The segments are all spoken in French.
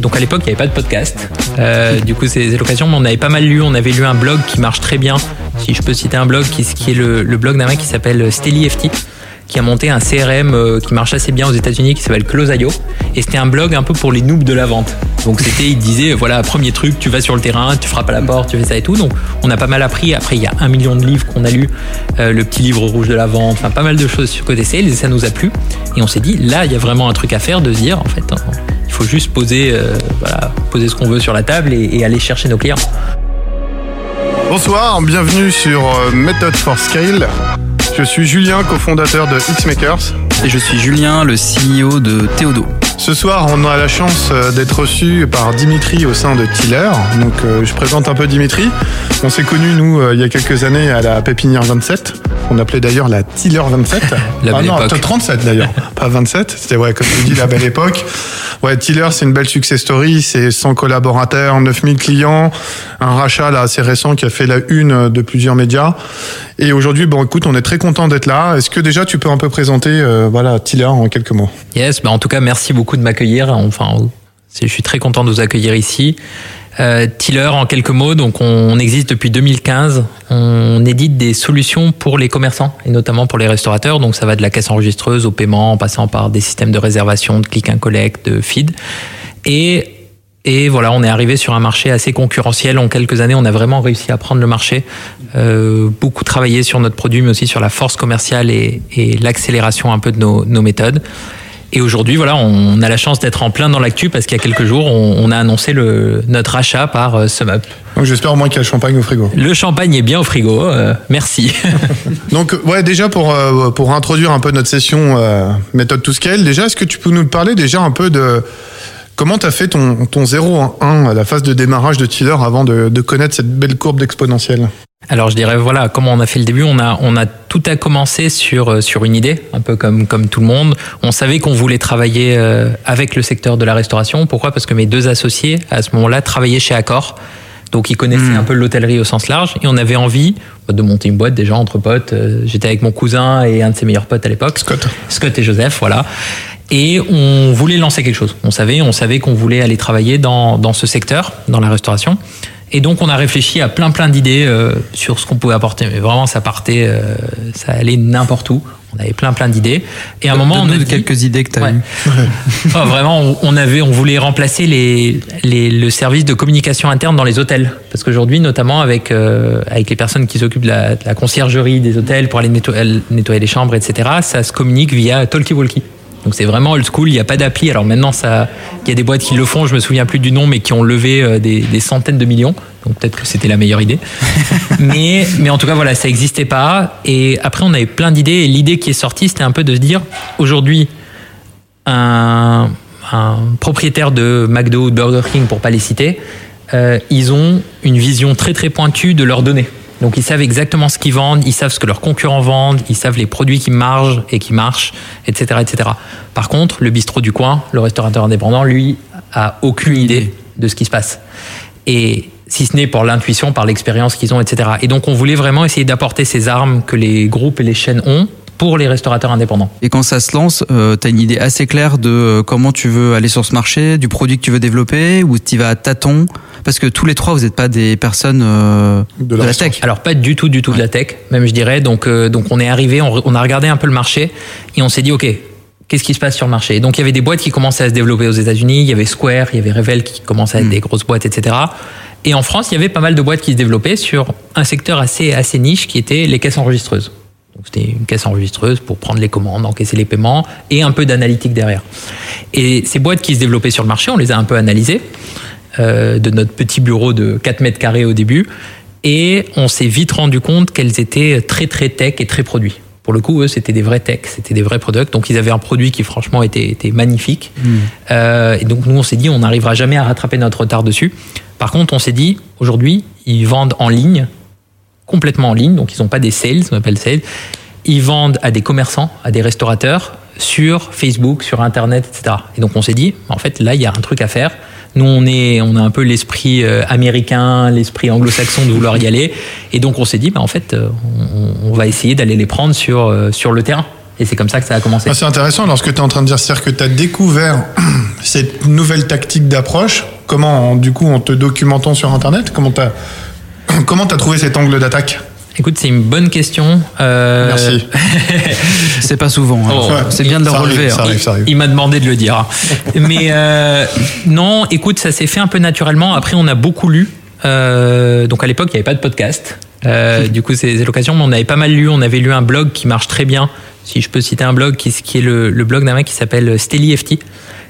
donc à l'époque, il n'y avait pas de podcast. du coup, c'est l'occasion, mais on avait pas mal lu. On avait lu un blog qui marche très bien. Si je peux citer un blog, qui, est le, blog d'un mec qui s'appelle StellyFT qui a monté un CRM euh, qui marche assez bien aux États-Unis qui s'appelle Close.io et c'était un blog un peu pour les noobs de la vente. Donc c'était, il disait voilà premier truc, tu vas sur le terrain, tu frappes à la porte, tu fais ça et tout. Donc on a pas mal appris. Après il y a un million de livres qu'on a lu, euh, le petit livre rouge de la vente, enfin pas mal de choses sur côté sales et ça nous a plu. Et on s'est dit là il y a vraiment un truc à faire de se dire en fait hein, il faut juste poser euh, voilà poser ce qu'on veut sur la table et, et aller chercher nos clients. Bonsoir, bienvenue sur Method for Scale. Je suis Julien, cofondateur de Xmakers. Et je suis Julien, le CEO de Théodo. Ce soir, on a la chance euh, d'être reçu par Dimitri au sein de Tiller. Donc, euh, je présente un peu Dimitri. On s'est connus, nous, euh, il y a quelques années à la Pépinière 27. On appelait d'ailleurs la Tiller 27. la ah non, 37 d'ailleurs, pas 27. C'était, ouais, comme tu dis, la belle époque. Ouais, Tiller, c'est une belle success story. C'est 100 collaborateurs, 9000 clients, un rachat là assez récent qui a fait la une de plusieurs médias. Et aujourd'hui, bon, écoute, on est très content d'être là. Est-ce que déjà tu peux un peu présenter, euh, voilà, Tiller en quelques mots? Yes, bah en tout cas, merci beaucoup de m'accueillir. Enfin, je suis très content de vous accueillir ici. Euh, Tiller, en quelques mots, donc on existe depuis 2015. On édite des solutions pour les commerçants et notamment pour les restaurateurs. Donc ça va de la caisse enregistreuse au paiement, en passant par des systèmes de réservation, de click and collect, de feed. Et et voilà, on est arrivé sur un marché assez concurrentiel. En quelques années, on a vraiment réussi à prendre le marché. Euh, beaucoup travaillé sur notre produit, mais aussi sur la force commerciale et, l'accélération un peu de nos, méthodes. Et aujourd'hui, voilà, on a la chance d'être en plein dans l'actu parce qu'il y a quelques jours, on, a annoncé le, notre achat par euh, SumUp. Donc j'espère au moins qu'il y a le champagne au frigo. Le champagne est bien au frigo, euh, merci. Donc ouais, déjà pour pour introduire un peu notre session méthode to scale, déjà est-ce que tu peux nous parler déjà un peu de Comment tu as fait ton, ton 0 en 1 à la phase de démarrage de Tiller avant de, de connaître cette belle courbe d'exponentielle alors je dirais voilà comment on a fait le début. On a on a tout a commencé sur euh, sur une idée, un peu comme comme tout le monde. On savait qu'on voulait travailler euh, avec le secteur de la restauration. Pourquoi? Parce que mes deux associés à ce moment-là travaillaient chez Accor. Donc ils connaissaient hmm. un peu l'hôtellerie au sens large et on avait envie de monter une boîte déjà entre potes. Euh, j'étais avec mon cousin et un de ses meilleurs potes à l'époque. Scott. Scott et Joseph, voilà et on voulait lancer quelque chose. On savait, on savait qu'on voulait aller travailler dans, dans ce secteur, dans la restauration. Et donc on a réfléchi à plein plein d'idées euh, sur ce qu'on pouvait apporter. Mais vraiment, ça partait, euh, ça allait n'importe où. On avait plein plein d'idées. Et à un moment, on a quelques idées que tu as eues. oh, vraiment, on avait, on voulait remplacer les, les, le service de communication interne dans les hôtels, parce qu'aujourd'hui, notamment avec euh, avec les personnes qui s'occupent de la, de la, conciergerie des hôtels pour aller nettoyer, nettoyer les chambres, etc. Ça se communique via talkie walkie. Donc c'est vraiment old school, il n'y a pas d'appli. Alors maintenant, il y a des boîtes qui le font, je me souviens plus du nom, mais qui ont levé euh, des, centaines de millions. Donc peut-être que c'était la meilleure idée. mais, mais en tout cas, voilà, ça n'existait pas. Et après, on avait plein d'idées. Et l'idée qui est sortie, c'était un peu de se dire, aujourd'hui, un, propriétaire de McDo ou de Burger King, pour pas les citer, euh, ils ont une vision très très pointue de leurs données. Donc ils savent exactement ce qu'ils vendent, ils savent ce que leurs concurrents vendent, ils savent les produits qui marchent et qui marchent, etc., etc. Par contre, le bistrot du coin, le restaurateur indépendant, lui, a aucune idée de ce qui se passe. Et si ce n'est pour l'intuition, par l'expérience qu'ils ont, etc. Et donc on voulait vraiment essayer d'apporter ces armes que les groupes et les chaînes ont pour les restaurateurs indépendants. Et quand ça se lance, euh, tu as une idée assez claire de euh, comment tu veux aller sur ce marché, du produit que tu veux développer, ou tu vas à tâtons? Parce que tous les trois, vous n'êtes pas des personnes euh, de, la, tech. Alors pas du tout, du tout de la tech, même je dirais. Donc, donc on est arrivé, on, a regardé un peu le marché et on s'est dit, OK, qu'est-ce qui se passe sur le marché? Donc il y avait des boîtes qui commençaient à se développer aux États-Unis, il y avait Square, il y avait Revel qui commençaient à être hmm. des grosses boîtes, etc. Et en France, il y avait pas mal de boîtes qui se développaient sur un secteur assez, assez niche qui était les caisses enregistreuses. C'était une caisse enregistreuse pour prendre les commandes, encaisser les paiements et un peu d'analytique derrière. Et ces boîtes qui se développaient sur le marché, on les a un peu analysées euh, de notre petit bureau de 4 mètres carrés au début et on s'est vite rendu compte qu'elles étaient très très tech et très produits. Pour le coup, eux, c'était des vrais tech, c'était des vrais products. Donc, ils avaient un produit qui, franchement, était, était magnifique. Hmm. Euh, et donc, nous, on s'est dit, on n'arrivera jamais à rattraper notre retard dessus. Par contre, on s'est dit, aujourd'hui, ils vendent en ligne complètement en ligne, donc ils n'ont pas des sales, on appelle sales. Ils vendent à des commerçants, à des restaurateurs, sur Facebook, sur Internet, etc. Et donc on s'est dit, en fait, là, il y a un truc à faire. Nous, on, est, on a un peu l'esprit euh, américain, l'esprit anglo-saxon de vouloir y aller. Et donc on s'est dit, bah, en fait, euh, on, va essayer d'aller les prendre sur, euh, sur le terrain. Et c'est comme ça que ça a commencé. Ah, c'est intéressant alors ce que tu es en train de dire, c'est-à-dire que tu as découvert cette nouvelle tactique d'approche. Comment, du coup, en te documentant sur Internet, comment tu as, comment as trouvé cet angle d'attaque? Écoute, c'est une bonne question. Euh... Merci. c'est pas souvent. Hein. Oh, c'est bien de le relever. Hein. il, m'a demandé de le dire. Mais euh, non, écoute, ça s'est fait un peu naturellement. Après, on a beaucoup lu. Euh, donc à l'époque, il n'y avait pas de podcast. Euh, du coup, c'est l'occasion. Mais on avait pas mal lu. On avait lu un blog qui marche très bien. Si je peux citer un blog, qui, qui est le, le blog d'un mec qui s'appelle StellyFT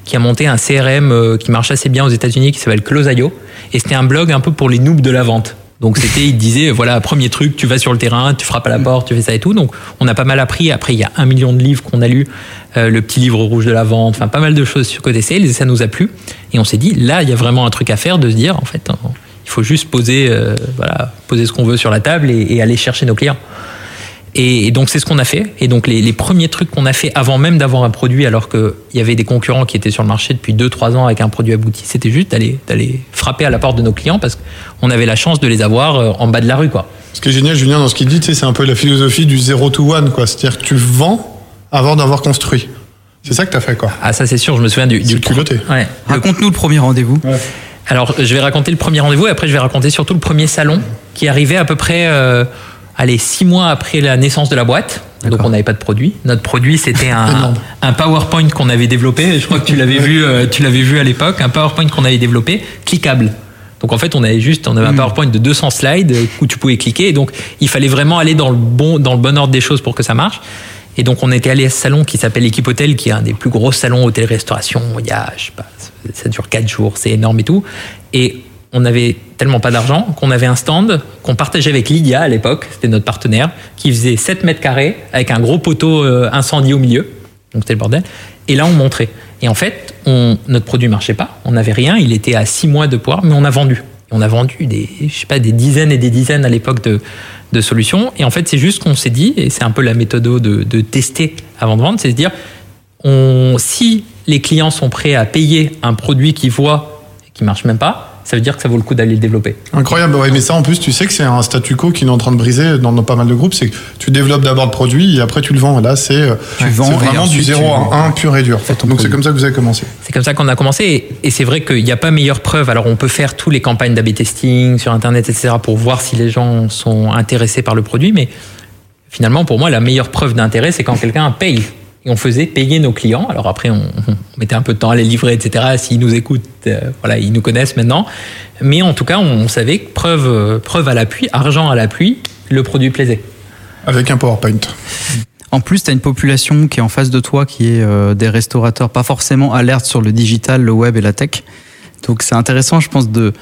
qui a monté un CRM qui marche assez bien aux États-Unis, qui s'appelle Close.io. Et c'était un blog un peu pour les noobs de la vente. Donc c'était, il disait, voilà, premier truc, tu vas sur le terrain, tu frappes à la porte, tu fais ça et tout. Donc on a pas mal appris. Après, il y a un million de livres qu'on a lus, euh, le petit livre rouge de la vente, enfin pas mal de choses sur côté sales, et ça nous a plu. Et on s'est dit, là, il y a vraiment un truc à faire de se dire, en fait, il faut juste poser, euh, voilà, poser ce qu'on veut sur la table et aller chercher nos clients. Et, donc c'est ce qu'on a fait. Et donc les, premiers trucs qu'on a fait avant même d'avoir un produit, alors qu'il y avait des concurrents qui étaient sur le marché depuis 2-3 ans avec un produit abouti, c'était juste d'aller, d'aller frapper à la porte de nos clients parce qu'on avait la chance de les avoir euh, en bas de la rue. Quoi. Ce qui est génial, Julien, dans ce qu'il dit, c'est un peu la philosophie du zero to one. Quoi. C'est-à-dire que tu vends avant d'avoir construit. C'est ça que tu as fait. Quoi. Ah ça c'est sûr, je me souviens du... du culotté. Ouais. Raconte-nous le premier rendez-vous. Alors je vais raconter le premier rendez-vous et après je vais raconter surtout le premier salon qui arrivait à peu près... Euh, allez, six mois après la naissance de la boîte. Donc on n'avait pas de produit. Notre produit c'était un, un, PowerPoint qu'on avait développé. Je crois que tu l'avais vu, euh, tu l'avais vu à l'époque, un PowerPoint qu'on avait développé, cliquable. Donc en fait on avait juste, on avait un hmm. PowerPoint de 200 slides où tu pouvais cliquer. Et donc il fallait vraiment aller dans le bon, dans le bon ordre des choses pour que ça marche. Et donc on était allé à ce salon qui s'appelle Équipe Hôtel, qui est un des plus gros salons hôtel-restauration. Il y a, je sais pas, ça dure quatre jours, c'est énorme et tout. Et on avait tellement pas d'argent qu'on avait un stand qu'on partageait avec Lydia à l'époque, c'était notre partenaire, qui faisait 7 mètres carrés avec un gros poteau euh, incendie au milieu. Donc c'était le bordel. Et là, on montrait. Et en fait, on, notre produit marchait pas. On n'avait rien. Il était à 6 mois de poire, mais on a vendu. On a vendu des, je sais pas, des dizaines et des dizaines à l'époque de, solutions. Et en fait, c'est juste qu'on s'est dit, et c'est un peu la méthode de, tester avant de vendre, c'est de dire, si les clients sont prêts à payer un produit qu'ils voient et qui marche même pas, ça veut dire que ça vaut le coup d'aller le développer. Incroyable, ouais, mais ça en plus, tu sais que c'est un statu quo qui est en train de briser dans, pas mal de groupes, c'est que tu développes d'abord le produit et après tu le vends. Là, c'est euh, vraiment du 0 à 1 pur et dur. Donc c'est comme ça que vous avez commencé. C'est comme ça qu'on a commencé et, c'est vrai qu'il n'y a pas meilleure preuve. Alors on peut faire tous les campagnes d'AB testing sur Internet, etc. pour voir si les gens sont intéressés par le produit, mais finalement pour moi la meilleure preuve d'intérêt c'est quand quelqu'un paye on faisait payer nos clients. Alors après, on, mettait un peu de temps à les livrer, etc. S'ils nous écoutent, euh, voilà, ils nous connaissent maintenant. Mais en tout cas, on, savait que preuve, preuve à l'appui, argent à l'appui, le produit plaisait. Avec un PowerPoint. En plus, tu as une population qui est en face de toi, qui est euh, des restaurateurs pas forcément alertes sur le digital, le web et la tech. Donc c'est intéressant, je pense, de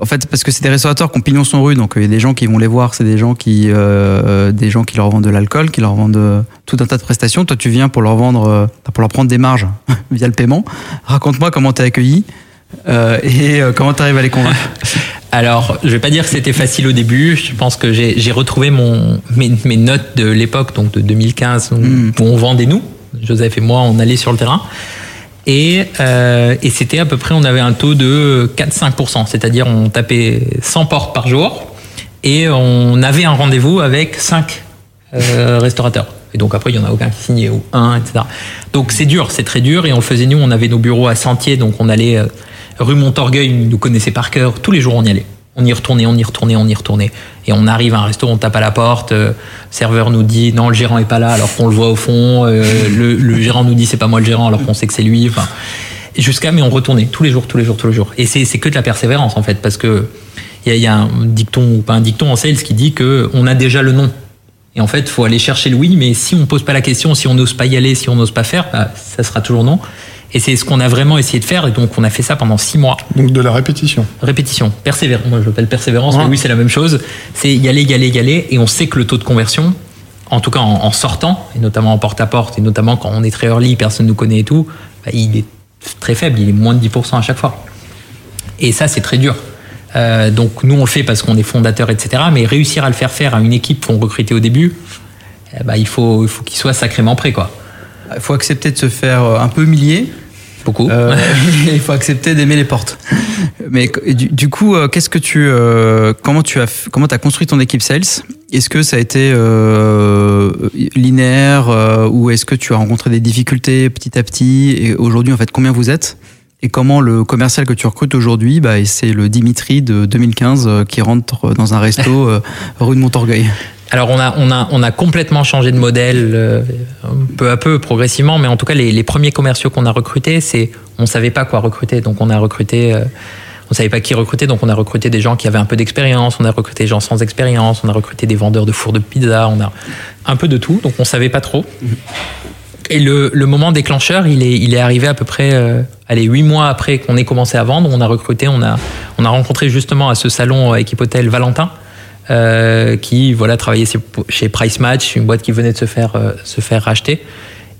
en fait, parce que c'est des restaurateurs qui ont pignon sur rue, donc il y a des gens qui vont les voir, c'est des gens qui, euh, euh, des gens qui leur vendent de l'alcool, qui leur vendent euh, tout un tas de prestations. Toi, tu viens pour leur vendre, pour leur prendre des marges via le paiement. Raconte-moi comment t'es accueilli et comment tu arrives à les convaincre. Alors, je vais pas dire que c'était facile au début. Je pense que j'ai retrouvé mon, mes, notes de l'époque, donc de 2015, hmm. où on vendait nous. Joseph et moi, on allait sur le terrain. Euh, et, c'était à peu près, on avait un taux de 4-5%, c'est-à-dire on tapait 100 portes par jour et on avait un rendez-vous avec 5 euh, restaurateurs. Et donc après, il n'y en a aucun qui signait, ou un, etc. Donc c'est dur, c'est très dur. Et on faisait, nous, on avait nos bureaux à Sentier, donc on allait euh, rue Montorgueil, nous connaissaient par cœur, tous les jours on y allait on y retournait, on y retournait, on y retournait. Et on arrive à un resto, on tape à la porte, euh, serveur nous dit non, le gérant est pas là, alors qu'on le voit au fond. Euh, le, gérant nous dit c'est pas moi le gérant, alors qu'on sait que c'est lui. Jusqu'à mais on retournait tous les jours, tous les jours, tous les jours. Et c'est que de la persévérance en fait, parce que il y, a un dicton ou pas un dicton en sales qui dit que on a déjà le nom. Et en fait, faut aller chercher le oui, mais si on pose pas la question, si on n'ose pas y aller, si on n'ose pas faire, bah, ça sera toujours non. Et c'est ce qu'on a vraiment essayé de faire. Et donc, on a fait ça pendant six mois. Donc, de la répétition. Répétition. Persévérance. Moi, je l'appelle persévérance, mais oui, c'est la même chose. C'est y aller, y aller, y aller. Et on sait que le taux de conversion, en tout cas en, sortant, et notamment en porte-à-porte, et notamment quand on est très early, personne ne nous connaît et tout, bah, il est très faible. Il est moins de 10% à chaque fois. Et ça, c'est très dur. Euh, donc, nous, on le fait parce qu'on est fondateur, etc. Mais réussir à le faire faire à une équipe qu'on recrutait au début, eh bah, il faut, il faut qu'il soit sacrément prêt, quoi. Il faut accepter de se faire euh, un peu humilier. Beaucoup. Euh, il faut accepter d'aimer les portes. Mais du, coup, euh, qu'est-ce que tu, comment tu as, comment as construit ton équipe sales? Est-ce que ça a été euh, linéaire euh, ou est-ce que tu as rencontré des difficultés petit à petit? Et aujourd'hui, en fait, combien vous êtes? Et comment le commercial que tu recrutes aujourd'hui, bah, c'est le Dimitri de 2015 euh, qui rentre dans un resto euh, rue de Montorgueil? Alors on a, on, a, on a complètement changé de modèle euh, peu à peu, progressivement, mais en tout cas les, les premiers commerciaux qu'on a recrutés, c'est on savait pas quoi recruter, donc on a recruté, euh, on savait pas qui recruter, donc on a recruté des gens qui avaient un peu d'expérience, on a recruté des gens sans expérience, on a recruté des vendeurs de fours de pizza, on a un peu de tout, donc on savait pas trop. Et le, le moment déclencheur, il est, il est arrivé à peu près, euh, allez, huit mois après qu'on ait commencé à vendre. On a recruté, on a, on a rencontré justement à ce salon euh, équipe hôtel Valentin, euh, qui voilà travaillait chez- Price Match, une boîte qui venait de se faire, euh, se faire racheter.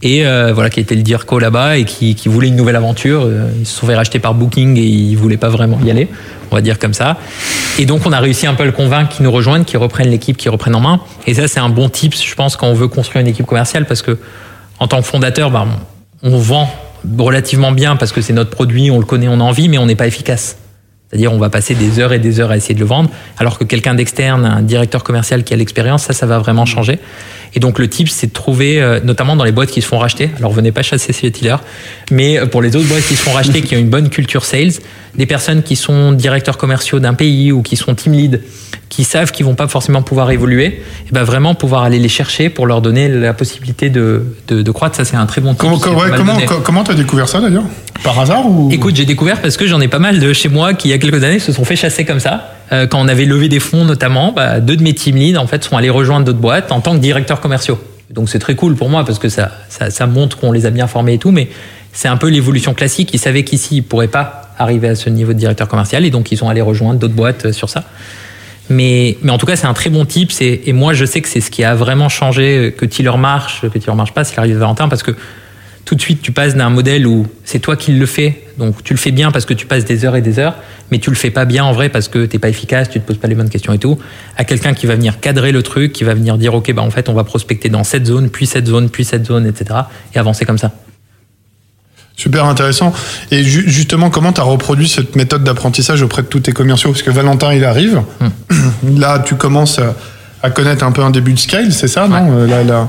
Et euh, voilà, qui était le DIRCO là-bas et qui, voulait une nouvelle aventure. Ils se sont fait racheter par Booking et ils voulaient pas vraiment y aller, on va dire comme ça. Et donc on a réussi un peu à le convaincre qu'ils nous rejoignent, qu'ils reprennent l'équipe, qu'ils reprennent en main. Et ça, c'est un bon tips, je pense, quand on veut construire une équipe commerciale, parce que en tant que fondateur, on, on vend relativement bien parce que c'est notre produit, on le connaît, on a envie, mais on n'est pas efficace. C'est-à-dire, on va passer des heures et des heures à essayer de le vendre, alors que quelqu'un d'externe, un directeur commercial qui a l'expérience, ça, ça va vraiment changer. Et donc, le tip, c'est de trouver, euh, notamment dans les boîtes qui se font racheter, alors venez pas chasser ces Tiller, mais euh, pour les autres boîtes qui se font racheter, qui ont une bonne culture sales, des personnes qui sont directeurs commerciaux d'un pays ou qui sont team lead, qui savent qu'ils vont pas forcément pouvoir évoluer, et ben vraiment pouvoir aller les chercher pour leur donner la possibilité de, de, de croître. Ça, c'est un très bon. Comment, ouais, mal comment, comment t'as découvert ça d'ailleurs? Par hasard ou? Écoute, j'ai découvert parce que j'en ai pas mal de chez moi qui, il y a quelques années, se sont fait chasser comme ça. Euh, quand on avait levé des fonds, notamment, bah, deux de mes team leads, en fait, sont allés rejoindre d'autres boîtes en tant que directeurs commerciaux. Donc, c'est très cool pour moi parce que ça, ça, ça montre qu'on les a bien formés et tout, mais c'est un peu l'évolution classique. Ils savaient qu'ici, ils pourraient pas arriver à ce niveau de directeur commercial et donc ils sont allés rejoindre d'autres boîtes sur ça. Mais, en tout cas, c'est un très bon type. Et, moi, je sais que c'est ce qui a vraiment changé, que Tiller marche, que Tiller marche pas, c'est l'arrivée de Valentin, parce que tout de suite, tu passes d'un modèle où c'est toi qui le fais, donc tu le fais bien parce que tu passes des heures et des heures, mais tu le fais pas bien en vrai parce que t'es pas efficace, tu te poses pas les bonnes questions et tout, à quelqu'un qui va venir cadrer le truc, qui va venir dire ok bah en fait on va prospecter dans cette zone, puis cette zone, puis cette zone, etc. et avancer comme ça. Super intéressant. Et ju- justement, comment tu as reproduit cette méthode d'apprentissage auprès de tous tes commerciaux? Parce que Valentin, il arrive. Hmm. Là, tu commences à, connaître un peu un début de scale, c'est ça, non? Euh, là, là.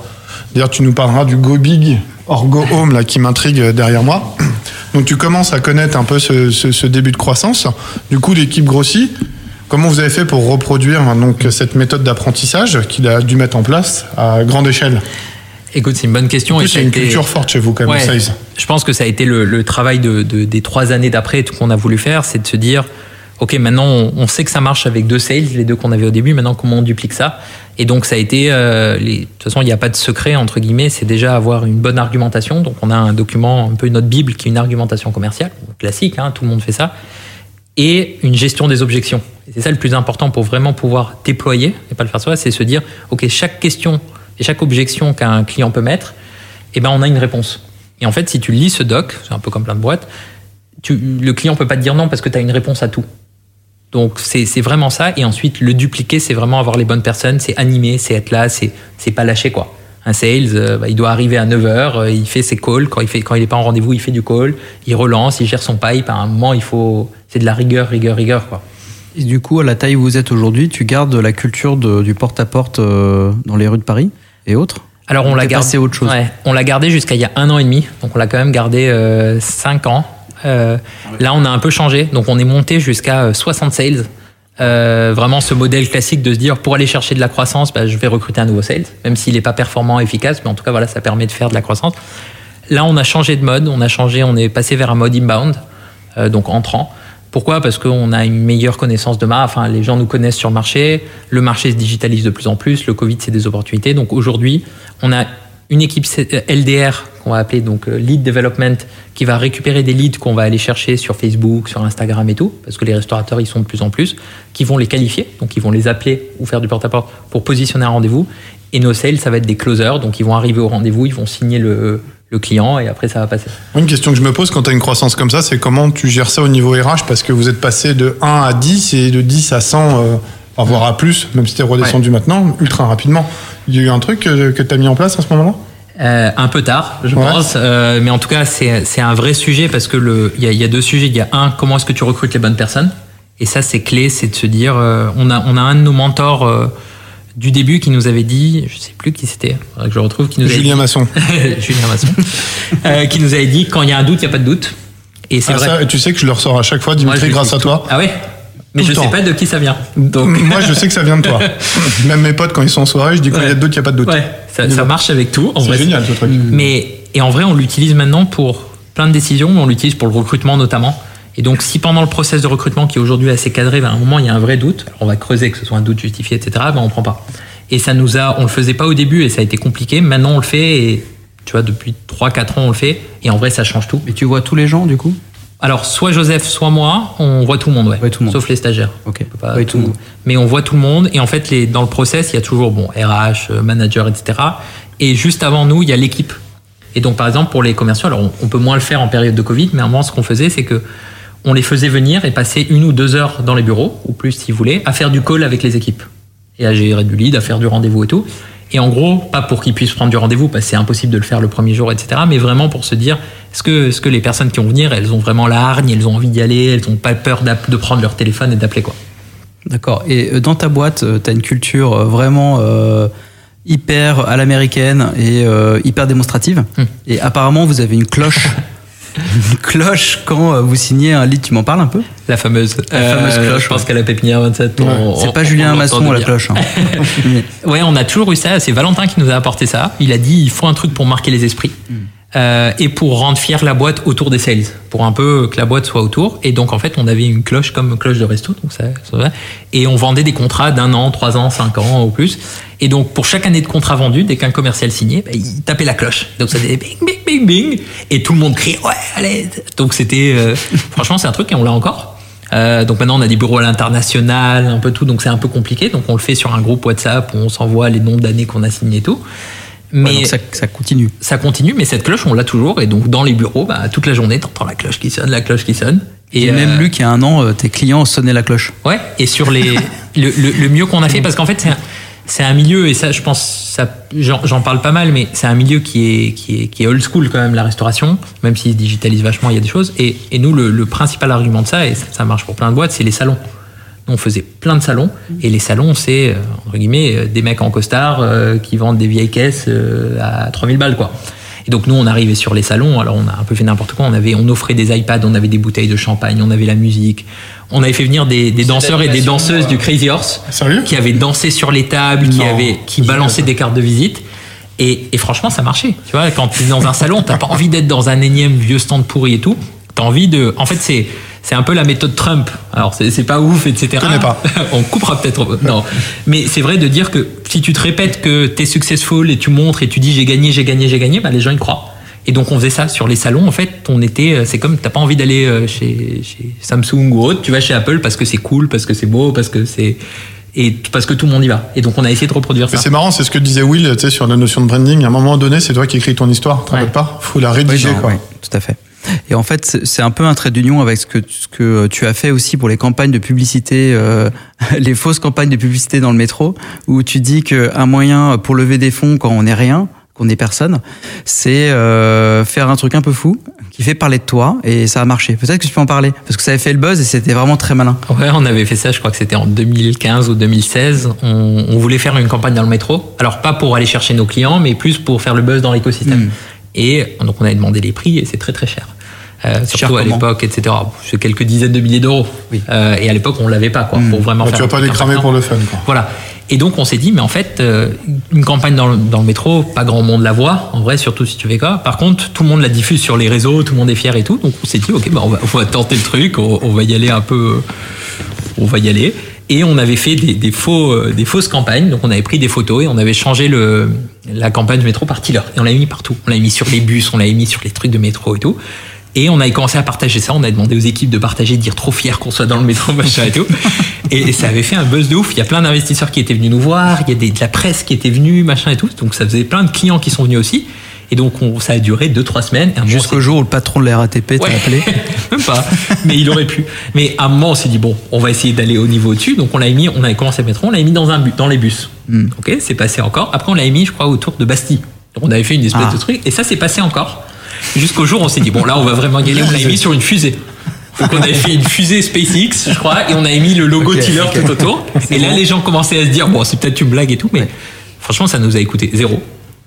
D'ailleurs, tu nous parleras du Go Big or Go Home, là, qui m'intrigue derrière moi. Donc, tu commences à connaître un peu ce, ce- ce début de croissance. Du coup, l'équipe grossit. Comment vous avez fait pour reproduire hein, donc, cette méthode d'apprentissage qu'il a dû mettre en place à grande échelle? Écoute, c'est une bonne question. En et plus, ça il y a a une été- culture forte chez vous, quand même, Ouais. Je pense que ça a été le, le travail de, de- des trois années d'après, tout qu'on a voulu faire, c'est de se dire, ok, maintenant on, on sait que ça marche avec deux sales, les deux qu'on avait au début. Maintenant, comment on duplique ça? Et donc, ça a été, euh, les- de toute façon, il n'y a pas de secret entre guillemets. C'est déjà avoir une bonne argumentation. Donc, on a un document, un peu notre bible, qui est une argumentation commerciale classique. hein, tout le monde fait ça. Et une gestion des objections. C'est ça le plus important pour vraiment pouvoir déployer et pas le faire soi, c'est se dire, ok, chaque question et chaque objection qu'un client peut mettre, eh ben on a une réponse. Et en fait, si tu lis ce doc, c'est un peu comme plein de boîtes, le client peut pas te dire non parce que tu as une réponse à tout. Donc c'est vraiment ça. Et ensuite, le dupliquer, c'est vraiment avoir les bonnes personnes, c'est animer, c'est être là, c'est pas lâcher quoi. Un sales, euh, bah, il doit arriver à 9h, il fait ses calls, quand il fait quand il est pas en rendez-vous, il fait du call, il relance, il gère son pipe, à un moment, il faut c'est de la rigueur, rigueur, rigueur quoi. Et du coup, à la taille où vous êtes aujourd'hui, tu gardes la culture du porte-à-porte euh, dans les rues de Paris? Et autres Alors on l'a gardé. autre chose. Ouais, on l'a gardé jusqu'à il y a un an et demi, donc on l'a quand même gardé 5 ans. Euh, Là, on a un peu changé, donc on est monté jusqu'à euh, 60 sales. Euh, vraiment ce modèle classique de se dire pour aller chercher de la croissance, bah, je vais recruter un nouveau sales, même s'il n'est pas performant, efficace, mais en tout cas voilà, ça permet de faire de la croissance. Là, on a changé de mode, on a changé, on est passé vers un mode inbound, euh, donc entrant. Pourquoi? Parce qu'on a une meilleure connaissance de marque. Enfin, les gens nous connaissent sur le marché. Le marché se digitalise de plus en plus. Le Covid, c'est des opportunités. Donc aujourd'hui, on a une équipe euh, LDR qu'on va appeler donc euh, lead development qui va récupérer des leads qu'on va aller chercher sur Facebook, sur Instagram et tout, parce que les restaurateurs ils sont de plus en plus, qui vont les qualifier, donc ils vont les appeler ou faire du porte-à-porte pour positionner un rendez-vous. Et nos sales, ça va être des closers, donc ils vont arriver au rendez-vous, ils vont signer le, le client et après ça va passer. Une question que je me pose quand tu as une croissance comme ça, c'est comment tu gères ça au niveau RH Parce que vous êtes passé de 1 à 10 et de 10 à 100, euh, voire à plus, même si tu es redescendu maintenant, ultra rapidement. Il y a eu un truc que, que tu as mis en place à ce moment-là? Euh, un peu tard, je Ouais. pense, euh, mais en tout cas, c'est un vrai sujet parce que il y a, il y a deux sujets. Il y a un, comment est-ce que tu recrutes les bonnes personnes? Et ça, c'est clé, c'est de se dire, euh, on a, on a un de nos mentors, euh, du début qui nous avait dit, je sais plus qui c'était, que je retrouve, qui nous avait Julien dit- Masson. Julien Masson, euh, qui nous avait dit quand il y a un doute, il n'y a pas de doute. Et c'est Ah, vrai. ça, tu sais que je le ressors à chaque fois, Moi, Dimitri, le grâce à toi. Ah ouais Mais je le sais pas de qui ça vient. Donc, Moi, je sais que ça vient de toi. Même mes potes, quand ils sont en soirée, je dis quand il y a de doute, il n'y a pas de doute. ouais, ça, ça marche avec tout. C'est génial, ce truc. Mais et en vrai, on l'utilise maintenant pour plein de décisions, mais on l'utilise pour le recrutement notamment. Et donc, si pendant le process de recrutement qui est aujourd'hui assez cadré, ben, à un moment il y a un vrai doute, alors on va creuser que ce soit un doute justifié, etc. Ben on prend pas. Et ça nous a, on le faisait pas au début et ça a été compliqué. Maintenant, on le fait et tu vois depuis 3-4 ans on le fait et en vrai ça change tout. Et tu vois tous les gens du coup? Alors soit Joseph, soit moi, on voit tout le monde, ouais. Ouais, tout le monde. Sauf les stagiaires. Ok. On peut pas tout le monde. Mais on voit tout le monde et en fait les, dans le process il y a toujours bon RH, euh, manager, etc. Et juste avant nous il y a l'équipe. Et donc par exemple pour les commerciaux, alors on, on peut moins le faire en période de Covid, mais à un moment ce qu'on faisait c'est que on les faisait venir et passer une ou deux heures dans les bureaux ou plus s'ils voulaient à faire du call avec les équipes et à gérer du lead, à faire du rendez-vous et tout. Et en gros, pas pour qu'ils puissent prendre du rendez-vous, parce que c'est impossible de le faire le premier jour, etc. Mais vraiment pour se dire, est-ce que, est-ce que les personnes qui vont venir, elles ont vraiment la hargne, elles ont envie d'y aller, elles n'ont pas peur de prendre leur téléphone et d'appeler quoi. D'accord. Et euh, dans ta boîte, tu as une culture euh, vraiment euh, hyper à l'américaine et euh, hyper démonstrative. Hmm. Et apparemment, vous avez une cloche. une cloche quand euh, vous signez un lead. Tu m'en parles un peu? La fameuse, La fameuse cloche, Je pense ouais. qu'à la pépinière 27, on- C'est pas Julien Masson à la cloche. hein. Ouais, on a toujours eu ça. C'est Valentin qui nous a apporté ça. Il a dit il faut un truc pour marquer les esprits Euh, et pour rendre fière la boîte autour des sales, pour un peu que la boîte soit autour. Et donc en fait, on avait une cloche comme cloche de resto, donc ça, ça va. et on vendait des contrats d'un an, trois ans, cinq ans ou plus. Et donc pour chaque année de contrat vendu, dès qu'un commercial signait, bah, il tapait la cloche. Donc ça faisait bing bing bing bing, et tout le monde criait ouais allez. Donc c'était euh, franchement c'est un truc et on l'a encore. Euh, donc maintenant on a des bureaux à l'international, un peu tout, donc c'est un peu compliqué. Donc on le fait sur un groupe WhatsApp où on s'envoie les nombres d'années qu'on a signé et tout. Mais Ouais, ça, ça continue. ça continue, mais cette cloche on l'a toujours. Et donc dans les bureaux, bah, toute la journée, t'entends la cloche qui sonne, la cloche qui sonne. Et, euh, même Luc, il y a un an, euh, tes clients sonnaient la cloche. Ouais, et sur les le, le- le mieux qu'on a fait, parce qu'en fait c'est un, c'est un milieu et ça, je pense, ça, j'en j'en parle pas mal, mais c'est un milieu qui est qui est qui est old school quand même la restauration, même s'il se digitalise vachement, il y a des choses. Et, et nous le, le principal argument de ça et ça, ça marche pour plein de boîtes, c'est les salons. On faisait plein de salons et les salons c'est euh, entre guillemets euh, des mecs en costard euh, qui vendent des vieilles caisses euh, à 3000 balles quoi. Et donc nous on arrivait sur les salons, alors on a un peu fait n'importe quoi, on avait on offrait des iPads, on avait des bouteilles de champagne, on avait la musique, on avait fait venir des, des danseurs et des danseuses du Crazy Horse Sérieux qui avaient dansé sur les tables, qui avaient qui balançaient des cartes de visite. Et, et franchement, ça marchait. Tu vois, quand tu es dans un salon, t'as pas envie d'être dans un énième vieux stand pourri et tout. T'as envie de. En fait, c'est c'est un peu la méthode Trump. Alors c'est c'est pas ouf, etc. connais pas. On coupera peut-être. Non, mais c'est vrai de dire que si tu te répètes que t'es successful et tu montres et tu dis j'ai gagné, j'ai gagné, j'ai gagné, bah les gens y croient. Et donc on faisait ça sur les salons. En fait, on était, euh, c'est comme t'as pas envie d'aller euh, chez, chez Samsung ou autre. Tu vas chez Apple parce que c'est cool, parce que c'est beau, parce que c'est et parce que tout le monde y va. Et donc on a essayé de reproduire Mais ça. c'est marrant, c'est ce que disait Will tu sais, sur la notion de branding. À un moment donné, c'est toi qui écris ton histoire, tu Ouais. pas? Faut la rédiger, Oui, non, quoi. oui, tout à fait. Et en fait, c'est un peu un trait d'union avec ce que, ce que tu as fait aussi pour les campagnes de publicité, euh, les fausses campagnes de publicité dans le métro, où tu dis qu'un moyen pour lever des fonds quand on n'est rien, qu'on n'est personne, c'est euh, faire un truc un peu fou qui fait parler de toi et ça a marché. Peut-être que tu peux en parler parce que ça avait fait le buzz et c'était vraiment très malin. Ouais, on avait fait ça, je crois que c'était en 2015 ou 2016. On, on voulait faire une campagne dans le métro. Alors pas pour aller chercher nos clients, mais plus pour faire le buzz dans l'écosystème. Mm. Et donc on avait demandé les prix et c'est très très cher. Euh, surtout à l'époque, etc. C'est quelques dizaines de milliers d'euros. Oui. Euh, et à l'époque, on l'avait pas, quoi, Mm. pour vraiment Bah, faire. tu vas pas les cramer pour le fun, quoi. Voilà. Et donc on s'est dit, mais en fait, euh, une campagne dans le, dans le métro, pas grand monde la voit, en vrai, surtout si tu fais quoi. Par contre, tout le monde la diffuse sur les réseaux, tout le monde est fier et tout. Donc on s'est dit, ok, bah, on, va, on va tenter le truc, on, on va y aller un peu, on va y aller. Et on avait fait des, des faux, euh, des fausses campagnes. Donc on avait pris des photos et on avait changé le, la campagne du métro par Tiller. Et on l'avait mis partout. On l'avait mis sur les bus, on l'avait mis sur les trucs de métro et tout. Et on avait commencé à partager ça. On a demandé aux équipes de partager, de dire trop fier qu'on soit dans le métro, machin et tout. Et, ça avait fait un buzz de ouf. Il y a plein d'investisseurs qui étaient venus nous voir. Il y a de la presse qui était venue, machin et tout. Donc ça faisait plein de clients qui sont venus aussi. Et donc on, ça a duré 2-3 semaines. Jusqu'au jour où le patron de la RATP t'a Ouais. appelé. Même pas. Mais il aurait pu. Mais à un moment, on s'est dit, bon, on va essayer d'aller au niveau au-dessus. Donc, on l'a mis, on avait commencé à mettre, on l'a mis dans, un bu- dans les bus. Hmm. Ok, c'est passé encore. Après, on l'a mis, je crois, autour de Bastille. Donc, on avait fait une espèce Ah. de truc. Et ça, c'est passé encore. Jusqu'au jour où on s'est dit, bon, là, on va vraiment y aller. On l'a mis sur une fusée. Donc on avait fait une fusée SpaceX, je crois, et on avait mis le logo Ok, Tiller tout autour. Et là, les gens commençaient à se dire, bon, c'est peut-être une blague et tout, mais franchement, ça nous a écouté zéro.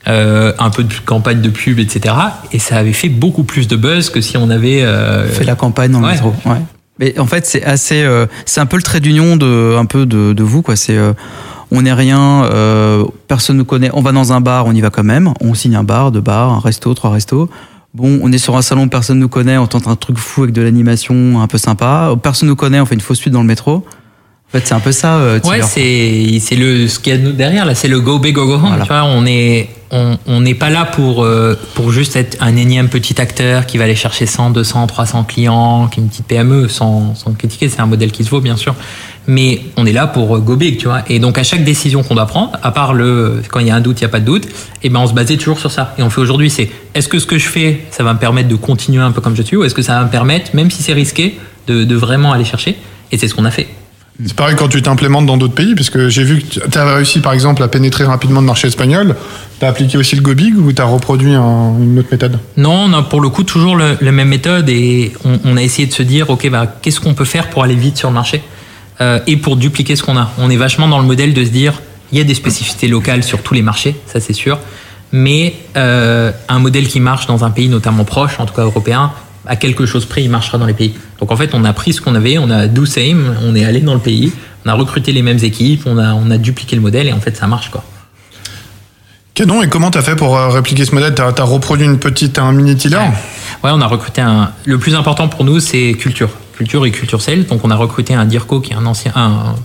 Euh, un peu de campagne de pub, etc. Et ça avait fait beaucoup plus de buzz que si on avait euh, fait la campagne dans le ouais. métro. Ouais. Mais en fait, c'est assez, euh, c'est un peu le trait d'union de, un peu de, de vous, quoi. C'est, euh, on n'est rien, personne nous connaît. On va dans un bar, on y va quand même. On signe un bar, deux bars, un resto, trois restos. Bon, on est sur un salon, personne nous connaît. On tente un truc fou avec de l'animation un peu sympa. Personne nous connaît, on fait une fausse suite dans le métro. En fait, c'est un peu ça. Euh, Ouais, c'est c'est le ce qu'il y a derrière là, c'est le go big go go home. Voilà. Tu vois, on est on n'est pas là pour euh, pour juste être un énième petit acteur qui va aller chercher 100, 200, 300 clients, qui est une petite PME sans sans critiquer, c'est un modèle qui se vaut bien sûr. Mais on est là pour euh, go big, tu vois. Et donc à chaque décision qu'on doit prendre, à part le quand il y a un doute, il y a pas de doute, et ben on se basait toujours sur ça. Et on fait aujourd'hui, c'est est-ce que ce que je fais, ça va me permettre de continuer un peu comme je suis, ou est-ce que ça va me permettre, même si c'est risqué, de vraiment aller chercher? Et c'est ce qu'on a fait. C'est pareil quand tu t'implémentes dans d'autres pays, parce que j'ai vu que tu as réussi par exemple à pénétrer rapidement le marché espagnol. Tu as appliqué aussi le Go Big ou tu as reproduit un- une autre méthode? Non, pour le coup toujours la même méthode et on, on a essayé de se dire, ok, bah, qu'est-ce qu'on peut faire pour aller vite sur le marché euh, et pour dupliquer ce qu'on a. On est vachement dans le modèle de se dire, il y a des spécificités locales sur tous les marchés, ça c'est sûr, mais euh, un modèle qui marche dans un pays notamment proche, en tout cas européen, à quelque chose près, il marchera dans les pays. Donc en fait, on a pris ce qu'on avait, on a do same, on est allé dans le pays, on a recruté les mêmes équipes, on a, on a dupliqué le modèle et en fait ça marche quoi. Canon, et comment tu as fait pour euh, répliquer ce modèle? Tu as, reproduit une petite, un mini tiller Ouais, on a recruté un. Le plus important pour nous, c'est culture, culture et culture sales. Donc, on a recruté un Dirko qui est un ancien, un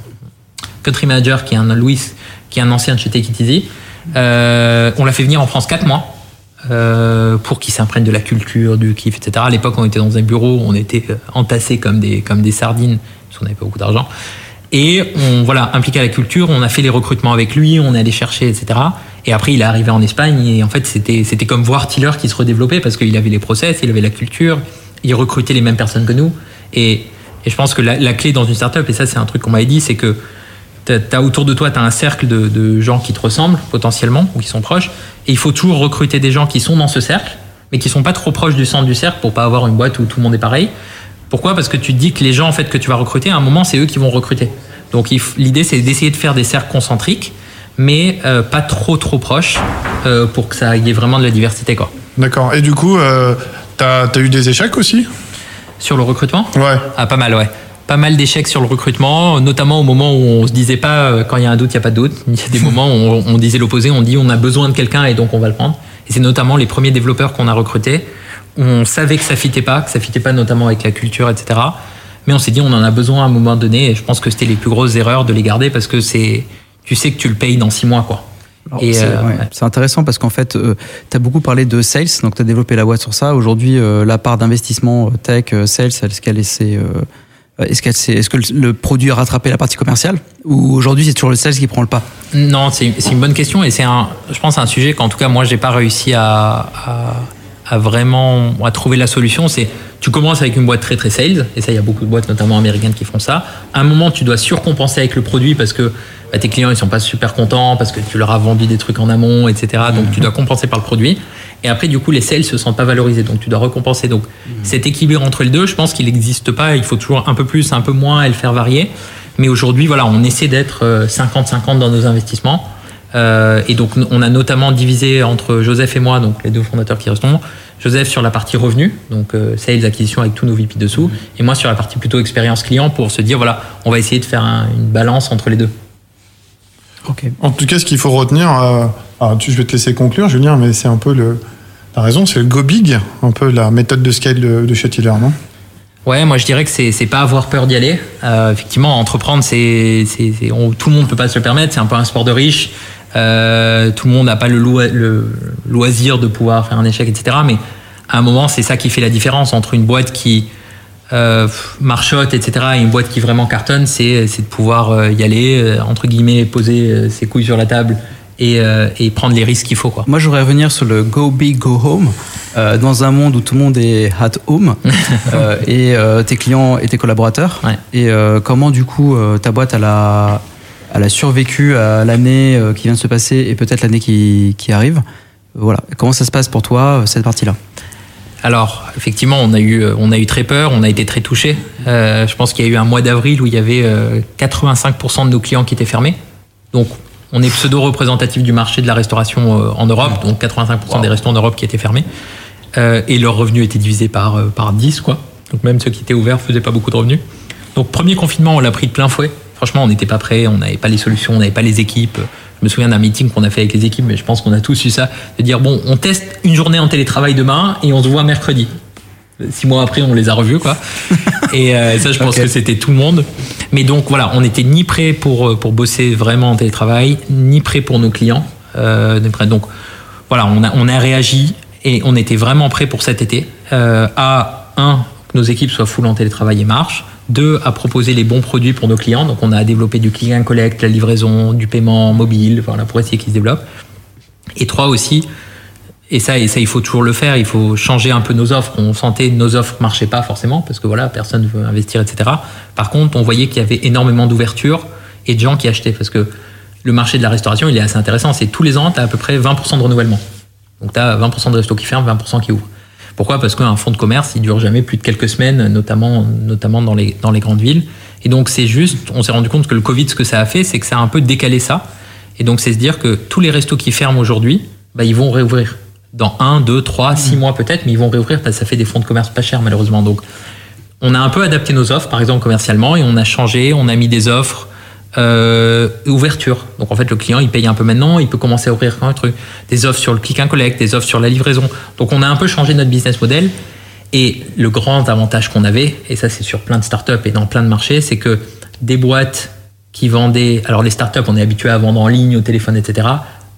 country manager qui est un Louis, qui est un ancien de chez Take It Easy. Euh, on l'a fait venir en France 4 mois euh, pour qu'il s'imprègne de la culture, du kiff, etc. À l'époque, on était dans un bureau, on était euh, entassés comme des comme des sardines parce qu'on n'avait pas beaucoup d'argent. Et on voilà impliqué à la culture, on a fait les recrutements avec lui, on est allé chercher, etc. Et après, il est arrivé en Espagne et en fait, c'était c'était comme voir Tiller qui se redéveloppait parce qu'il avait les process, il avait la culture, il recrutait les mêmes personnes que nous. Et, et je pense que la, la clé dans une startup, et ça c'est un truc qu'on m'avait dit, c'est que autour de toi, tu as un cercle de, de gens qui te ressemblent potentiellement ou qui sont proches. Et il faut toujours recruter des gens qui sont dans ce cercle, mais qui sont pas trop proches du centre du cercle pour pas avoir une boîte où tout le monde est pareil. Pourquoi? Parce que tu te dis que les gens en fait que tu vas recruter, à un moment, c'est eux qui vont recruter. Donc l'idée, c'est d'essayer de faire des cercles concentriques, mais euh, pas trop trop proches euh, pour que ça y ait vraiment de la diversité. Quoi. D'accord. Et du coup, euh, tu as, eu des échecs aussi? Sur le recrutement? Ouais. Ah, pas mal, ouais. Pas mal d'échecs sur le recrutement, notamment au moment où on se disait pas euh, quand il y a un doute, il n'y a pas de doute. Il y a des moments où on, on disait l'opposé, on dit on a besoin de quelqu'un et donc on va le prendre. Et c'est notamment les premiers développeurs qu'on a recrutés. On savait que ça fitait pas, que ça fitait pas notamment avec la culture, etc. Mais on s'est dit on en a besoin à un moment donné et je pense que c'était les plus grosses erreurs de les garder parce que c'est, tu sais que tu le payes dans six mois, quoi. Et, c'est euh, ouais, intéressant parce qu'en fait, tu as beaucoup parlé de sales, donc tu as développé la boîte sur ça. Aujourd'hui, euh, la part d'investissement euh, tech, euh, sales, qu'elle essaie, euh, s'est- est-ce que le, produit a rattrapé la partie commerciale Ou aujourd'hui, c'est toujours le sales qui prend le pas? Non, c'est une bonne question et c'est un, je pense, un sujet qu'en tout cas moi j'ai pas réussi à, à, à vraiment à trouver la solution. C'est tu commences avec une boîte très très sales et ça il y a beaucoup de boîtes notamment américaines qui font ça. À un moment tu dois surcompenser avec le produit parce que bah, tes clients ils sont pas super contents parce que tu leur as vendu des trucs en amont, etc. Donc tu dois compenser par le produit. Et après du coup les sales se sentent pas valorisés donc tu dois récompenser. Donc cet équilibre entre les deux, je pense qu'il n'existe pas. Il faut toujours un peu plus, un peu moins et le faire varier. Mais aujourd'hui, voilà, on essaie d'être euh, 50-50 dans nos investissements. Euh, et donc, on a notamment divisé entre Joseph et moi, donc les deux fondateurs qui restons. Joseph sur la partie revenu, donc euh, sales, acquisition avec tous nos VP dessous. Et moi sur la partie plutôt expérience client pour se dire, voilà, on va essayer de faire un- une balance entre les deux. En tout cas, ce qu'il faut retenir, euh, alors, tu- je vais te laisser conclure, Julien, mais c'est un peu le. T'as raison, c'est le go big, un peu la méthode de scale de, de chez Tiller, non? Ouais, moi je dirais que c'est pas avoir peur d'y aller. Euh, effectivement, entreprendre, c'est c'est- c'est- on- tout le monde peut pas se le permettre. C'est un peu un sport de riche. Euh, tout le monde n'a pas le, loi- le loisir de pouvoir faire un échec, etc. Mais à un moment, c'est ça qui fait la différence entre une boîte qui euh, marchote, etc. et une boîte qui vraiment cartonne. C'est c'est de pouvoir euh, y aller, euh, entre guillemets, poser euh, ses couilles sur la table et, euh, et prendre les risques qu'il faut. Quoi. Moi, je voudrais revenir sur le go big, go home. Euh, dans un monde où tout le monde est at home euh, et euh, tes clients et tes collaborateurs. Ouais. Et euh, comment, du coup, euh, ta boîte elle a, elle a survécu à l'année euh, qui vient de se passer et peut-être l'année qui, qui arrive. Voilà. Comment ça se passe pour toi, euh, cette partie-là? Alors, effectivement, on a eu, on a eu très peur, on a été très touchés. Euh, je pense qu'il y a eu un mois d'avril où il y avait 85% de nos clients qui étaient fermés. Donc, on est pseudo-représentatif du marché de la restauration en Europe, donc 85% des restaurants en Europe qui étaient fermés. et leur revenu était divisé par, par 10, quoi. Donc, même ceux qui étaient ouverts faisaient pas beaucoup de revenus. Donc, premier confinement, on l'a pris de plein fouet. Franchement, on n'était pas prêts, on n'avait pas les solutions, on n'avait pas les équipes. Je me souviens d'un meeting qu'on a fait avec les équipes, mais je pense qu'on a tous eu ça, de dire bon, on teste une journée en télétravail demain et on se voit mercredi. Six mois après, on les a revus, quoi. et euh, ça, je pense que c'était tout le monde. Mais donc voilà, on n'était ni prêt pour euh, pour bosser vraiment en télétravail, ni prêt pour nos clients. Euh, donc voilà, on a on a réagi et on était vraiment prêt pour cet été. Euh, à un, que nos équipes soient full en télétravail et marchent. Deux, à proposer les bons produits pour nos clients. Donc, on a développé du click and collect, la livraison, du paiement mobile, voilà, pour essayer qu'ils se développent. Et trois aussi, et ça, il faut toujours le faire, il faut changer un peu nos offres. On sentait nos offres marchaient pas forcément, parce que voilà, personne ne veut investir, etc. Par contre, on voyait qu'il y avait énormément d'ouverture et de gens qui achetaient, parce que le marché de la restauration, il est assez intéressant. C'est tous les ans, tu as à peu près 20% de renouvellement. Donc, tu as 20% de restos qui ferment, 20% qui ouvrent. Pourquoi? Parce qu'un fonds de commerce, il dure jamais plus de quelques semaines, notamment, notamment dans, les, dans les grandes villes. Et donc, c'est juste, on s'est rendu compte que le Covid, ce que ça a fait, c'est que ça a un peu décalé ça. Et donc, c'est se dire que tous les restos qui ferment aujourd'hui, bah, ils vont réouvrir. Dans un, deux, trois, six mmh. mois peut-être, mais ils vont réouvrir parce que ça fait des fonds de commerce pas chers, malheureusement. Donc, on a un peu adapté nos offres, par exemple commercialement, et on a changé, on a mis des offres euh, ouverture. Donc en fait, le client, il paye un peu maintenant, il peut commencer à ouvrir un truc. Des offres sur le click and collect, des offres sur la livraison. Donc on a un peu changé notre business model. Et le grand avantage qu'on avait, et ça c'est sur plein de startups et dans plein de marchés, c'est que des boîtes qui vendaient, alors les startups, on est habitué à vendre en ligne, au téléphone, etc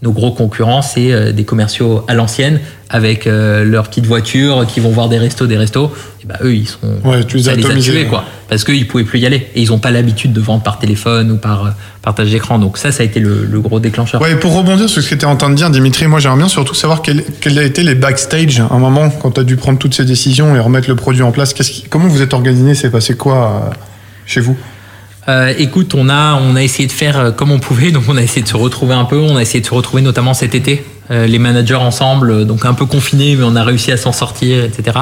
nos gros concurrents, c'est euh, des commerciaux à l'ancienne avec euh, leurs petites voitures qui vont voir des restos, des restos. Et bah, eux, ils sont. Ouais, tu les as tués, quoi. Parce qu'ils pouvaient plus y aller. Et ils n'ont pas l'habitude de vendre par téléphone ou par euh, partage d'écran. Donc, ça, ça a été le, gros déclencheur. Ouais, pour rebondir sur ce que tu es en train de dire, Dimitri, moi, j'aimerais bien surtout savoir quels quel a été les backstage à un moment quand tu as dû prendre toutes ces décisions et remettre le produit en place. Qui, comment vous êtes organisé? C'est passé quoi chez vous? Euh, écoute, on a, on a essayé de faire euh, comme on pouvait, donc on a essayé de se retrouver un peu, on a essayé de se retrouver notamment cet été, euh, les managers ensemble, donc un peu confinés, mais on a réussi à s'en sortir, etc.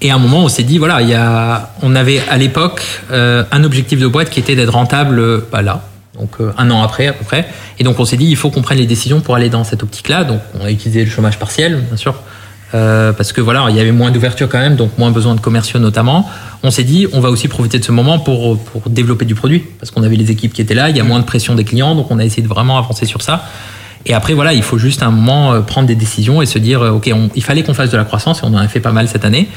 Et à un moment, on s'est dit, voilà, il y a, on avait à l'époque un objectif de boîte qui était d'être rentable bah, là, donc un an après à peu près. Et donc on s'est dit, il faut qu'on prenne les décisions pour aller dans cette optique-là. Donc on a utilisé le chômage partiel, bien sûr, euh, parce que voilà, il y avait moins d'ouverture quand même, donc moins besoin de commerciaux notamment. On s'est dit, on va aussi profiter de ce moment pour, développer du produit, parce qu'on avait les équipes qui étaient là, il y a moins de pression des clients, donc on a essayé de vraiment avancer sur ça. Et après, voilà, il faut juste un moment euh, prendre des décisions et se dire, euh, OK, il fallait qu'on fasse de la croissance, et on en a fait pas mal cette année,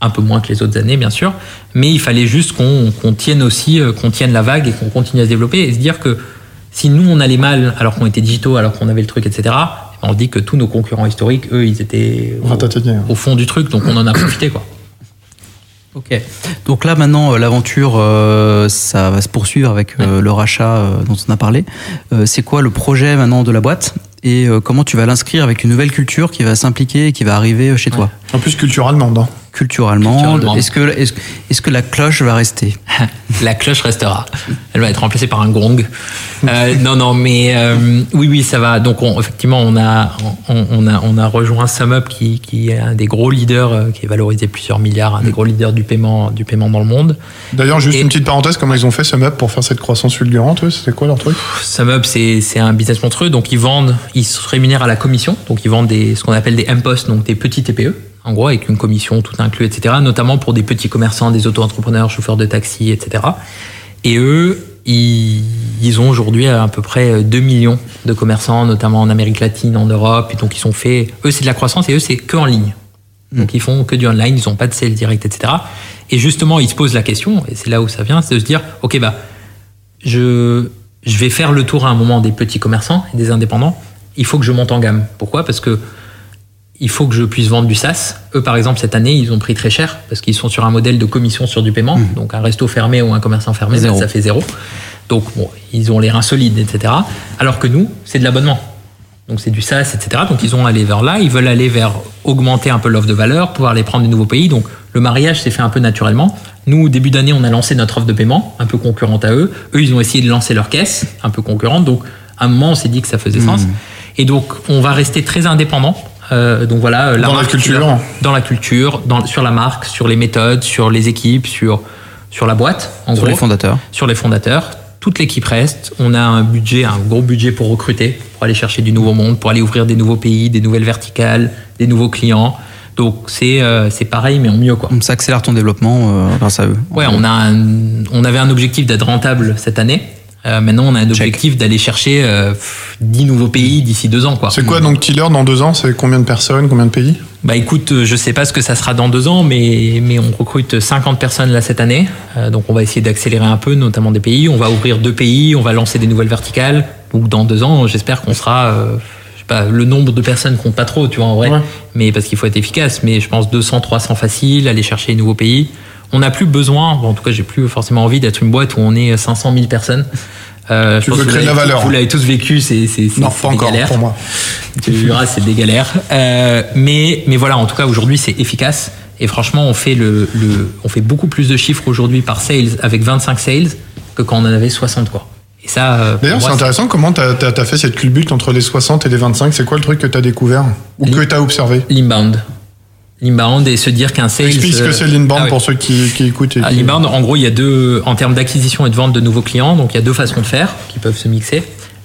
un peu moins que les autres années, bien sûr, mais il fallait juste qu'on tienne aussi, qu'on tienne la vague et qu'on continue à se développer et se dire que si nous, on allait mal alors qu'on était digitaux, alors qu'on avait le truc, etc., on dit que tous nos concurrents historiques, eux, ils étaient au, fond du truc, donc on en a profité, quoi. Ok. Donc là maintenant, euh, l'aventure, euh, ça va se poursuivre avec euh, le rachat dont on a parlé. c'est quoi le projet maintenant de la boîte? Et comment tu vas l'inscrire avec une nouvelle culture qui va s'impliquer et qui va arriver chez toi? En plus culture allemande. Hein culture allemande. Est-ce que, est-ce, que la cloche va rester? La cloche restera. Elle va être remplacée par un gong. Euh, non, non, mais euh, oui, oui, ça va. Donc, effectivement, on a, on, a, on a rejoint SumUp qui, qui est un des gros leaders, euh, qui est valorisé plusieurs milliards, un des mm. gros leaders du paiement, du paiement dans le monde. D'ailleurs, juste une petite parenthèse, comment ils ont fait SumUp pour faire cette croissance fulgurante C'était quoi leur truc? SumUp, c'est, c'est un business monstrueux. Donc, ils vendent, ils se rémunèrent à la commission. Donc, ils vendent des, ce qu'on appelle des M-Post, donc des petits TPE en gros, avec une commission tout inclus, etc., notamment pour des petits commerçants, des auto-entrepreneurs, chauffeurs de taxi, etc. Et eux, ils, ont aujourd'hui à, peu près 2 millions de commerçants, notamment en Amérique latine, en Europe, et donc ils sont faits, eux c'est de la croissance et eux c'est que en ligne. Hmm. Donc ils font que du online, ils n'ont pas de sales direct, etc. Et justement, ils se posent la question, et c'est là où ça vient, c'est de se dire, ok, bah, je, je vais faire le tour à un moment des petits commerçants et des indépendants, il faut que je monte en gamme. Pourquoi? Parce que il faut que je puisse vendre du SaaS. Eux, par exemple, cette année, ils ont pris très cher parce qu'ils sont sur un modèle de commission sur du paiement. Mmh. Donc, un resto fermé ou un commerçant fermé, ça fait zéro. Donc, bon, ils ont les reins solides, etc. Alors que nous, c'est de l'abonnement. Donc, c'est du SaaS, etc. Donc, ils ont allé vers là. Ils veulent aller vers augmenter un peu l'offre de valeur, pouvoir les prendre des nouveaux pays. Donc, le mariage s'est fait un peu naturellement. Nous, au début d'année, on a lancé notre offre de paiement, un peu concurrente à eux. Eux, ils ont essayé de lancer leur caisse, un peu concurrente. Donc, à un moment, on s'est dit que ça faisait sens. Mmh. Et donc, on va rester très indépendant Euh, donc voilà, Dans la marque, culture. tu l'as- Dans la culture, dans, sur la marque, sur les méthodes, sur les équipes, sur, sur la boîte, en Sur gros, les fondateurs. sur les fondateurs. Toute l'équipe reste. On a un budget, un gros budget pour recruter, pour aller chercher du nouveau monde, pour aller ouvrir des nouveaux pays, des nouvelles verticales, des nouveaux clients. Donc c'est euh, c'est pareil, mais en mieux quoi. Ça accélère ton développement euh, grâce à eux. Ouais, on, a un- on avait un objectif d'être rentable cette année. Euh, maintenant, on a un objectif d'aller chercher euh, pff, 10 nouveaux pays d'ici deux ans. quoi. C'est quoi donc Tiller dans deux ans? C'est combien de personnes, combien de pays? Bah écoute, euh, je sais pas ce que ça sera dans deux ans, mais, mais on recrute 50 personnes là cette année. Euh, donc on va essayer d'accélérer un peu, notamment des pays. On va ouvrir deux pays, on va lancer des nouvelles verticales. Donc dans deux ans, j'espère qu'on sera... euh, je sais pas, le nombre de personnes compte pas trop, tu vois, en vrai. Ouais. Mais parce qu'il faut être efficace. Mais je pense 200, 300 facile, aller chercher les nouveaux pays. On n'a plus besoin, bon, en tout cas, j'ai plus forcément envie d'être une boîte où on est 500 000 personnes. Euh, je Tu pense veux créer de la valeur. Vous l'avez tous vécu, c'est c'est- Non, pas des encore galères. pour moi. Tu verras, c'est des galères. Euh, mais, mais voilà, en tout cas, aujourd'hui, c'est efficace. Et franchement, on fait, le, le- on fait beaucoup plus de chiffres aujourd'hui par sales avec 25 sales que quand on en avait 60, quoi. Et ça, euh, D'ailleurs, c'est intéressant comment tu as, fait cette culbute entre les 60 et les 25. C'est quoi le truc que tu as découvert? Ou que tu as observé? L'inbound. L'inbound et se dire qu'un sales. Explique ce que c'est l'inbound ah pour ceux qui, qui écoutent. Ah, qui- L'inbound, en gros, il y a deux, en termes d'acquisition et de vente de nouveaux clients, donc il y a deux façons de faire qui peuvent se mixer.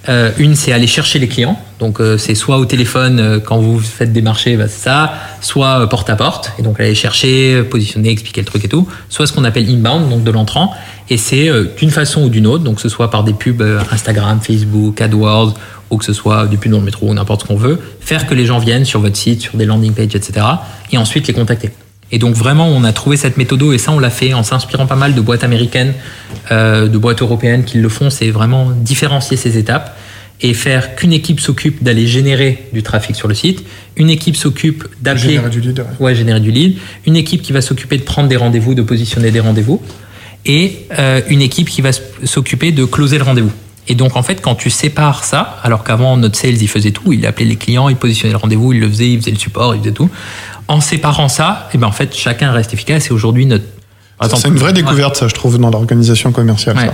Euh, une, c'est aller chercher les clients. Donc, euh, c'est soit au téléphone euh, quand vous faites des marchés, bah, c'est ça, soit porte à porte, et donc aller chercher, positionner, expliquer le truc et tout. Soit ce qu'on appelle inbound, donc de l'entrant, et c'est d'une façon ou d'une autre, donc que ce soit par des pubs Instagram, Facebook, AdWords, ou que ce soit des pubs dans le métro ou n'importe ce qu'on veut, faire que les gens viennent sur votre site, sur des landing pages, etc., et ensuite les contacter. Et donc vraiment, on a trouvé cette méthode et ça, on l'a fait en s'inspirant pas mal de boîtes américaines, euh, de boîtes européennes qui le font. C'est vraiment différencier ces étapes et faire qu'une équipe s'occupe d'aller générer du trafic sur le site, une équipe s'occupe d'appeler, Générer du lead, ouais. ouais, générer du lead, une équipe qui va s'occuper de prendre des rendez-vous, de positionner des rendez-vous, et euh, une équipe qui va s'occuper de closer le rendez-vous. Et donc en fait, quand tu sépares ça, alors qu'avant notre sales il faisait tout, il appelait les clients, il positionnait le rendez-vous, il le faisait, il faisait le support, il faisait tout. En séparant ça, et ben en fait chacun reste efficace. Et aujourd'hui notre exemple, C'est une vraie découverte, ça, je trouve, dans l'organisation commerciale. Ouais. ça.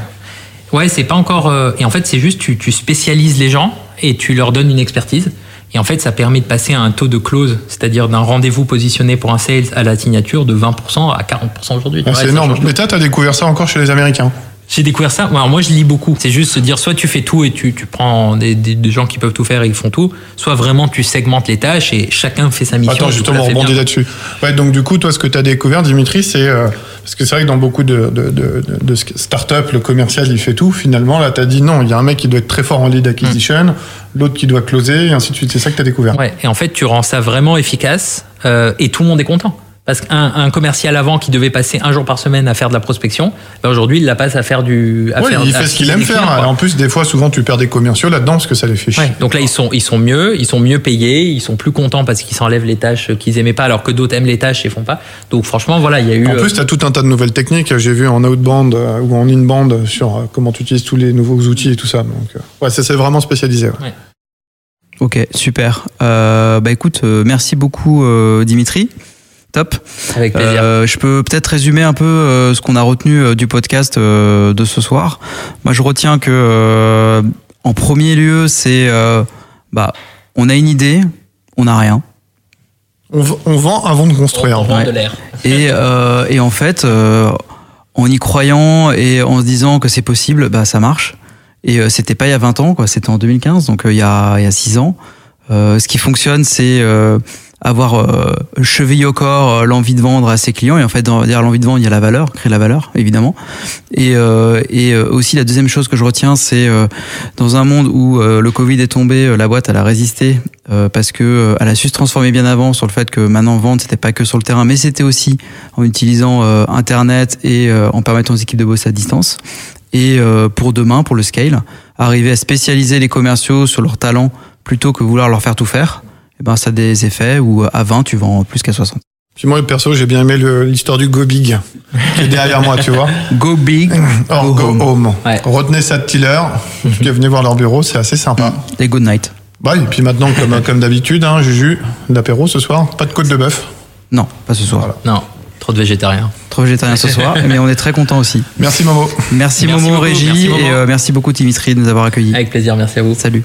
Ouais, c'est pas encore. euh, et en fait, c'est juste tu, tu spécialises les gens et tu leur donnes une expertise. Et en fait, ça permet de passer à un taux de close, c'est-à-dire d'un rendez-vous positionné pour un sales à la signature de 20% à 40% aujourd'hui. Vois, c'est énorme. Mais toi, tu as découvert ça encore chez les Américains? J'ai découvert ça. Alors moi, je lis beaucoup. C'est juste se dire, soit tu fais tout et tu, tu prends des, des- des gens qui peuvent tout faire et ils font tout, soit vraiment tu segmentes les tâches et chacun fait sa mission. Attends, justement, bien. là-dessus. Ouais, donc du coup, toi, ce que tu as découvert, Dimitri, c'est... euh, parce que c'est vrai que dans beaucoup de, de, de, de- de start-up, le commercial, il fait tout. Finalement, là, tu as dit non, il y a un mec qui doit être très fort en lead acquisition, l'autre qui doit closer, et ainsi de suite. C'est ça que tu as découvert. Ouais, et en fait, tu rends ça vraiment efficace euh, et tout le monde est content. Parce qu'un un commercial avant qui devait passer un jour par semaine à faire de la prospection, ben aujourd'hui, il la passe à faire du. À Ouais, faire, il à fait ce qu'il aime faire. clients. Et en plus, des fois, souvent, tu perds des commerciaux là-dedans parce que ça les fait chier. Ouais, donc là, ils sont, ils sont mieux, ils sont mieux payés, ils sont plus contents parce qu'ils s'enlèvent les tâches qu'ils aimaient pas, alors que d'autres aiment les tâches et font pas. Donc franchement, voilà, il y a eu. En euh, plus, tu as tout un tas de nouvelles techniques. J'ai vu en outbound euh, ou en inbound sur euh, comment tu utilises tous les nouveaux outils et tout ça. Donc, euh, ouais, ça c'est vraiment spécialisé. ouais. Ok, super. Euh, bah écoute, euh, merci beaucoup euh, Dimitri. Top. avec plaisir. Euh, je peux peut-être résumer un peu euh, ce qu'on a retenu euh, du podcast euh, de ce soir. Moi, je retiens que euh, en premier lieu, c'est euh, bah on a une idée, on n'a rien. On, vend avant de construire. on vend ouais. de l'air. Et, euh, et en fait, euh, en y croyant et en se disant que c'est possible, bah ça marche. Et euh, c'était pas il y a 20 ans, quoi. C'était en 2015, donc il y a il y a 6 ans. Euh, ce qui fonctionne, c'est euh, avoir euh, cheville au corps euh, l'envie de vendre à ses clients. Et en fait, derrière l'envie de vendre, il y a la valeur, créer la valeur, évidemment. Et, euh, et euh, aussi, la deuxième chose que je retiens, c'est euh, dans un monde où le Covid est tombé, la boîte, elle a résisté parce que elle a su se transformer bien avant sur le fait que maintenant vendre, c'était pas que sur le terrain, mais c'était aussi en utilisant Internet et en permettant aux équipes de bosser à distance. Et pour demain, pour le scale, arriver à spécialiser les commerciaux sur leurs talents plutôt que vouloir leur faire tout faire, ben ça a des effets où à 20 tu vends plus qu'à 60. Puis moi, perso, j'ai bien aimé l'histoire du Go Big qui est derrière moi, tu vois. Go big Or, Go, Home. Ouais. Retenez ça de Tiller. Venez voir leur bureau, c'est assez sympa. et good night. Bah, et puis maintenant, comme, comme d'habitude, hein, Juju, l'apéro ce soir, pas de côte de bœuf. Non, pas ce soir. Voilà. Non, trop de végétariens. Trop végétarien ce soir, mais on est très content aussi. Merci Momo. Merci, Merci Momo beaucoup, Régie et euh, merci beaucoup Dimitri de nous avoir accueillis. Avec plaisir, merci à vous. Salut.